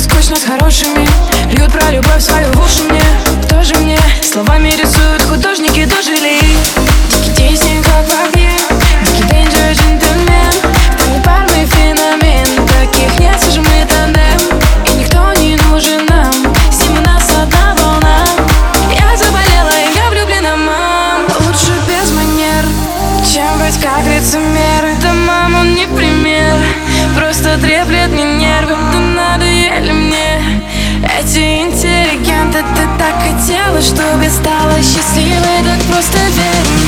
так скучно с хорошими. Льют про любовь свою в уши мне. Кто же мне? Словами рисуют художники дожили. Дикий тесен, как в огне. Дикий danger, джентльмен. Ты не парный феномен. Таких нет, сожжем мы тандем. И никто не нужен нам. С ним у нас одна волна. Я заболела, и я влюблена, мам. Лучше без манер Чем быть как лицемер. Это мам, он не пример. Просто треплет мне нервы эти интеллигенты Ты так хотела, чтобы стала счастливой Так просто верь.